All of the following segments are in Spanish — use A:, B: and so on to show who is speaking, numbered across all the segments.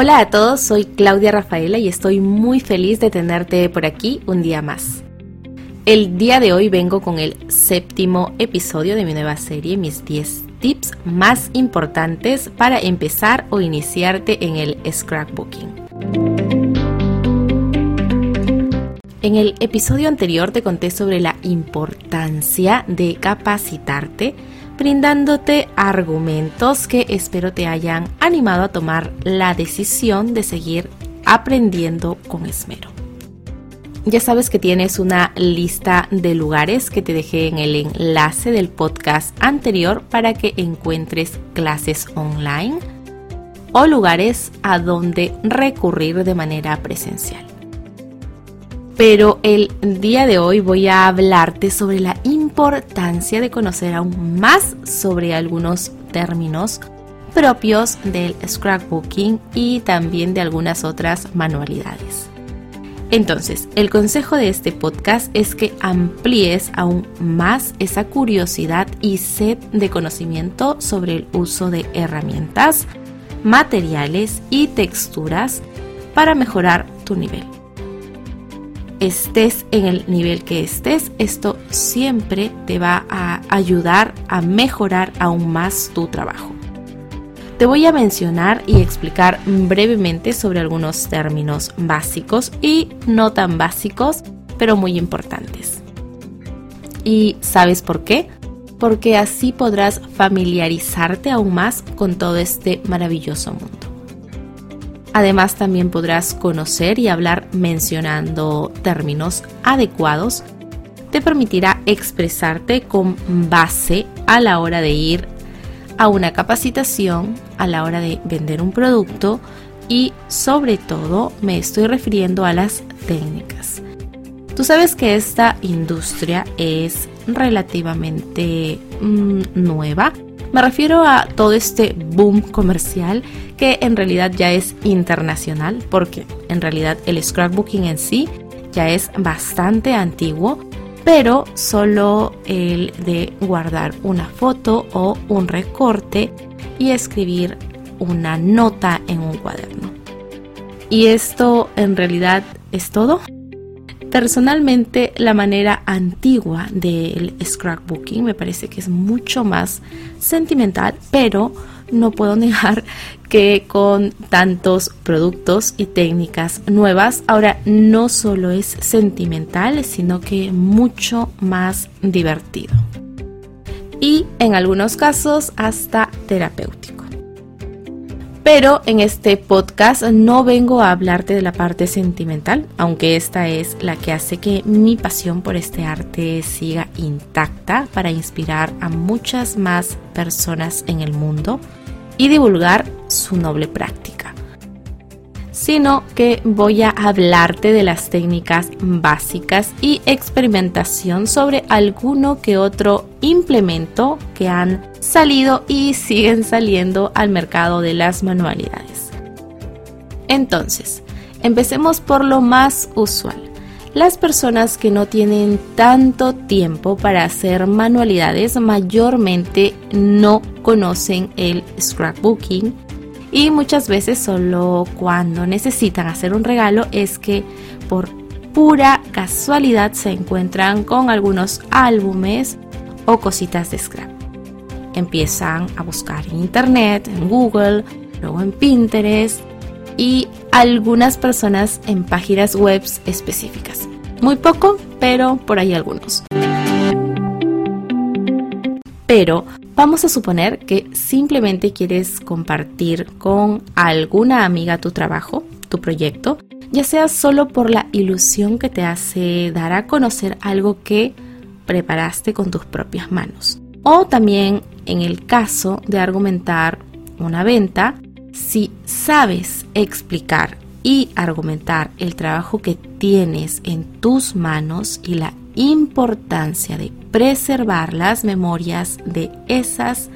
A: Hola a todos, soy Claudia Rafaela y estoy muy feliz de tenerte por aquí un día más. El día de hoy vengo con el séptimo episodio de mi nueva serie, mis 10 tips más importantes para empezar o iniciarte en el scrapbooking. En el episodio anterior te conté sobre la importancia de capacitarte brindándote argumentos que espero te hayan animado a tomar la decisión de seguir aprendiendo con esmero. Ya sabes que tienes una lista de lugares que te dejé en el enlace del podcast anterior para que encuentres clases online o lugares a donde recurrir de manera presencial pero el día de hoy voy a hablarte sobre la importancia de conocer aún más sobre algunos términos propios del scrapbooking y también de algunas otras manualidades. Entonces, el consejo de este podcast es que amplíes aún más esa curiosidad y sed de conocimiento sobre el uso de herramientas, materiales y texturas para mejorar tu nivel estés en el nivel que estés, esto siempre te va a ayudar a mejorar aún más tu trabajo. Te voy a mencionar y explicar brevemente sobre algunos términos básicos y no tan básicos, pero muy importantes. ¿Y sabes por qué? Porque así podrás familiarizarte aún más con todo este maravilloso mundo. Además también podrás conocer y hablar mencionando términos adecuados. Te permitirá expresarte con base a la hora de ir a una capacitación, a la hora de vender un producto y sobre todo me estoy refiriendo a las técnicas. Tú sabes que esta industria es relativamente mm, nueva me refiero a todo este boom comercial que en realidad ya es internacional porque en realidad el scrapbooking en sí ya es bastante antiguo, pero solo el de guardar una foto o un recorte y escribir una nota en un cuaderno. Y esto en realidad es todo. Personalmente, la manera antigua del scrapbooking me parece que es mucho más sentimental, pero no puedo negar que con tantos productos y técnicas nuevas, ahora no solo es sentimental, sino que mucho más divertido. Y en algunos casos hasta terapéutico. Pero en este podcast no vengo a hablarte de la parte sentimental, aunque esta es la que hace que mi pasión por este arte siga intacta para inspirar a muchas más personas en el mundo y divulgar su noble práctica sino que voy a hablarte de las técnicas básicas y experimentación sobre alguno que otro implemento que han salido y siguen saliendo al mercado de las manualidades. Entonces, empecemos por lo más usual. Las personas que no tienen tanto tiempo para hacer manualidades mayormente no conocen el scrapbooking y muchas veces solo cuando necesitan hacer un regalo es que por pura casualidad se encuentran con algunos álbumes o cositas de scrap. Empiezan a buscar en internet, en Google, luego en Pinterest y algunas personas en páginas web específicas. Muy poco, pero por ahí algunos. Pero Vamos a suponer que simplemente quieres compartir con alguna amiga tu trabajo, tu proyecto, ya sea solo por la ilusión que te hace dar a conocer algo que preparaste con tus propias manos. O también en el caso de argumentar una venta, si sabes explicar y argumentar el trabajo que tienes en tus manos y la importancia de preservar las memorias de esas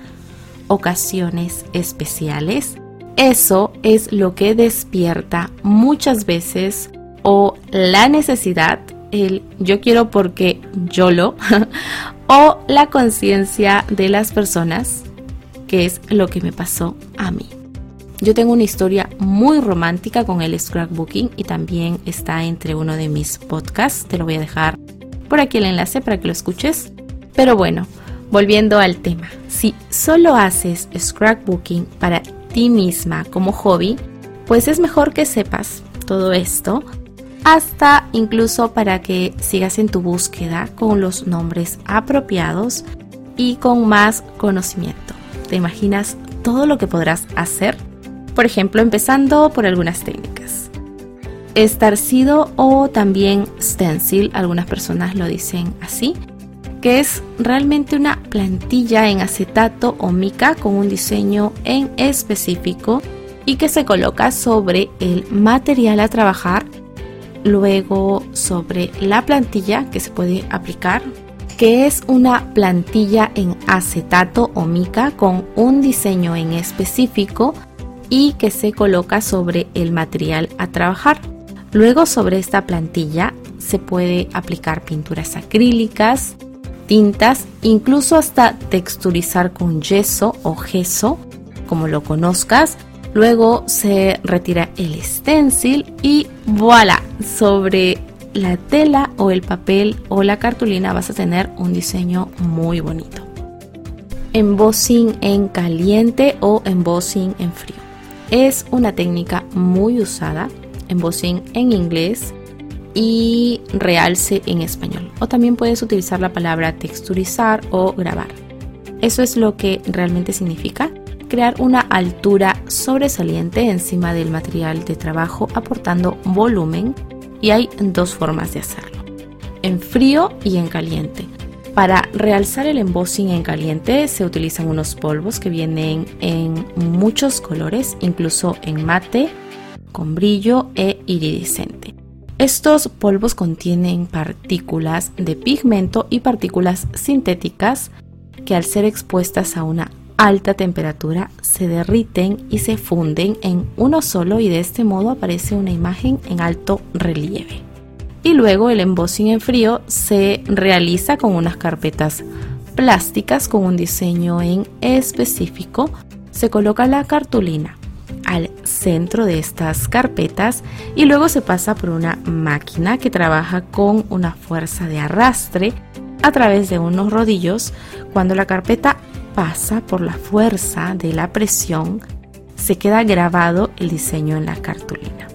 A: ocasiones especiales. Eso es lo que despierta muchas veces o la necesidad, el yo quiero porque yo lo, o la conciencia de las personas, que es lo que me pasó a mí. Yo tengo una historia muy romántica con el scrapbooking y también está entre uno de mis podcasts. Te lo voy a dejar por aquí el enlace para que lo escuches. Pero bueno, volviendo al tema. Si solo haces scrapbooking para ti misma como hobby, pues es mejor que sepas todo esto hasta incluso para que sigas en tu búsqueda con los nombres apropiados y con más conocimiento. ¿Te imaginas todo lo que podrás hacer? Por ejemplo, empezando por algunas técnicas. Estarcido o también stencil, algunas personas lo dicen así, que es realmente una plantilla en acetato o mica con un diseño en específico y que se coloca sobre el material a trabajar, luego sobre la plantilla que se puede aplicar, que es una plantilla en acetato o mica con un diseño en específico y que se coloca sobre el material a trabajar. Luego sobre esta plantilla se puede aplicar pinturas acrílicas, tintas, incluso hasta texturizar con yeso o gesso, como lo conozcas. Luego se retira el stencil y voilà, sobre la tela o el papel o la cartulina vas a tener un diseño muy bonito. Embossing en caliente o embossing en frío. Es una técnica muy usada, embossing en inglés y realce en español. O también puedes utilizar la palabra texturizar o grabar. Eso es lo que realmente significa crear una altura sobresaliente encima del material de trabajo aportando volumen y hay dos formas de hacerlo, en frío y en caliente. Para realzar el embossing en caliente se utilizan unos polvos que vienen en muchos colores, incluso en mate, con brillo e iridiscente. Estos polvos contienen partículas de pigmento y partículas sintéticas que al ser expuestas a una alta temperatura se derriten y se funden en uno solo y de este modo aparece una imagen en alto relieve y luego el embossing en frío se realiza con unas carpetas plásticas con un diseño en específico. Se coloca la cartulina al centro de estas carpetas y luego se pasa por una máquina que trabaja con una fuerza de arrastre a través de unos rodillos. Cuando la carpeta pasa por la fuerza de la presión, se queda grabado el diseño en la cartulina.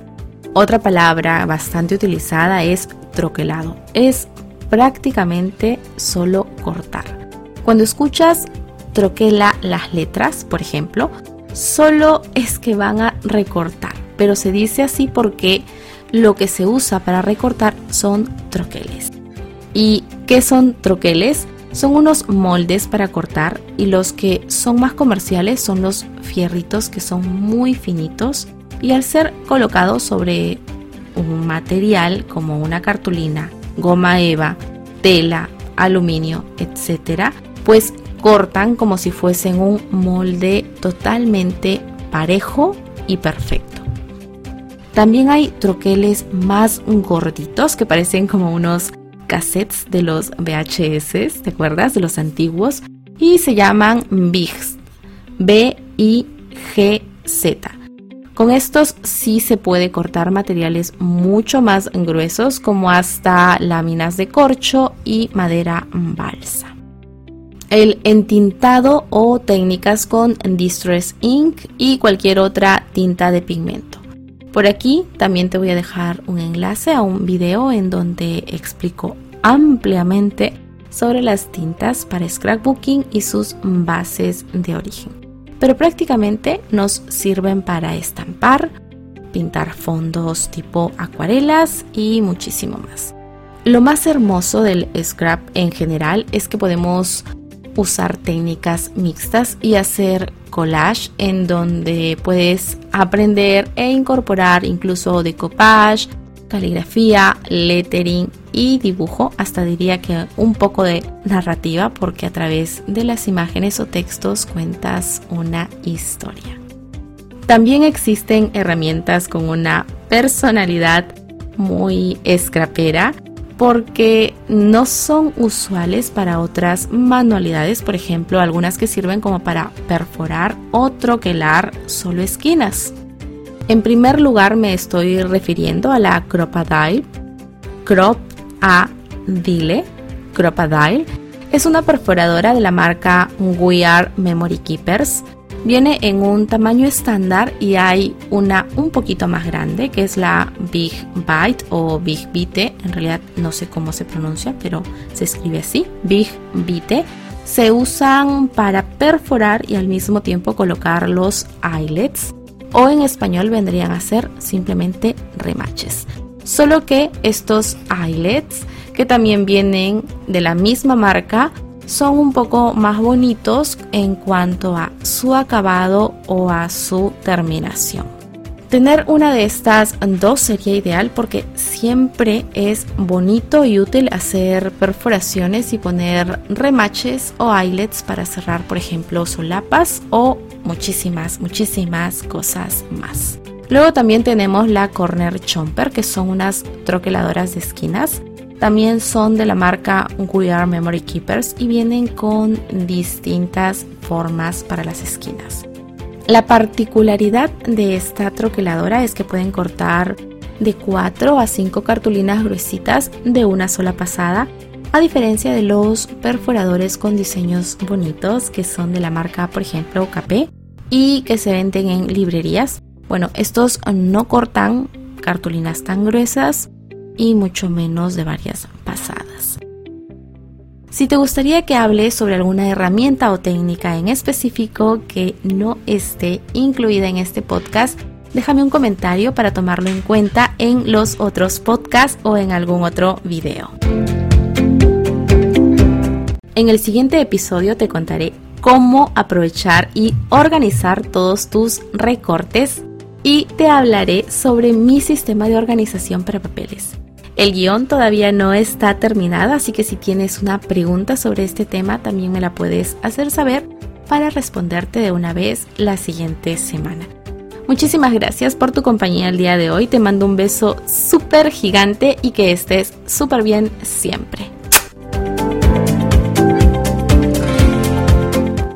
A: Otra palabra bastante utilizada es troquelado. Es prácticamente solo cortar. Cuando escuchas troquela las letras, por ejemplo, solo es que van a recortar, pero se dice así porque lo que se usa para recortar son troqueles. ¿Y qué son troqueles? Son unos moldes para cortar y los que son más comerciales son los fierritos que son muy finitos y al ser colocados sobre un material como una cartulina, goma eva, tela, aluminio, etc., pues cortan como si fuesen un molde totalmente parejo y perfecto. También hay troqueles más gorditos que parecen como unos cassettes de los VHS, ¿te acuerdas? De los antiguos. Y se llaman BIGs. B-I-G-Z. Con estos sí se puede cortar materiales mucho más gruesos como hasta láminas de corcho y madera balsa. El entintado o técnicas con Distress Ink y cualquier otra tinta de pigmento. Por aquí también te voy a dejar un enlace a un video en donde explico ampliamente sobre las tintas para scrapbooking y sus bases de origen pero prácticamente nos sirven para estampar, pintar fondos tipo acuarelas y muchísimo más. Lo más hermoso del scrap en general es que podemos usar técnicas mixtas y hacer collage en donde puedes aprender e incorporar incluso decoupage, caligrafía, lettering y dibujo, hasta diría que un poco de narrativa porque a través de las imágenes o textos cuentas una historia. También existen herramientas con una personalidad muy escrapera porque no son usuales para otras manualidades, por ejemplo, algunas que sirven como para perforar o troquelar solo esquinas. En primer lugar me estoy refiriendo a la Cropadile, Crop A Dile. Es una perforadora de la marca We Are Memory Keepers Viene en un tamaño estándar y hay una un poquito más grande que es la Big Bite o Big Bite. En realidad no sé cómo se pronuncia, pero se escribe así, Big Bite. Se usan para perforar y al mismo tiempo colocar los eyelets o en español vendrían a ser simplemente remaches. Solo que estos eyelets que también vienen de la misma marca son un poco más bonitos en cuanto a su acabado o a su terminación. Tener una de estas dos sería ideal porque siempre es bonito y útil hacer perforaciones y poner remaches o eyelets para cerrar, por ejemplo, solapas o muchísimas, muchísimas cosas más. Luego también tenemos la Corner Chomper, que son unas troqueladoras de esquinas también son de la marca We Are Memory Keepers y vienen con distintas formas para las esquinas. La particularidad de esta troqueladora es que pueden cortar de 4 a 5 cartulinas gruesitas de una sola pasada, a diferencia de los perforadores con diseños bonitos que son de la marca, por ejemplo, KP y que se venden en librerías. Bueno, estos no cortan cartulinas tan gruesas y mucho menos de varias pasadas. Si te gustaría que hable sobre alguna herramienta o técnica en específico que no esté incluida en este podcast, déjame un comentario para tomarlo en cuenta en los otros podcasts o en algún otro video. En el siguiente episodio te contaré cómo aprovechar y organizar todos tus recortes y te hablaré sobre mi sistema de organización para papeles. El guion todavía no está terminado, así que si tienes una pregunta sobre este tema también me la puedes hacer saber para responderte de una vez la siguiente semana. Muchísimas gracias por tu compañía el día de hoy. Te mando un beso súper gigante y que estés súper bien siempre.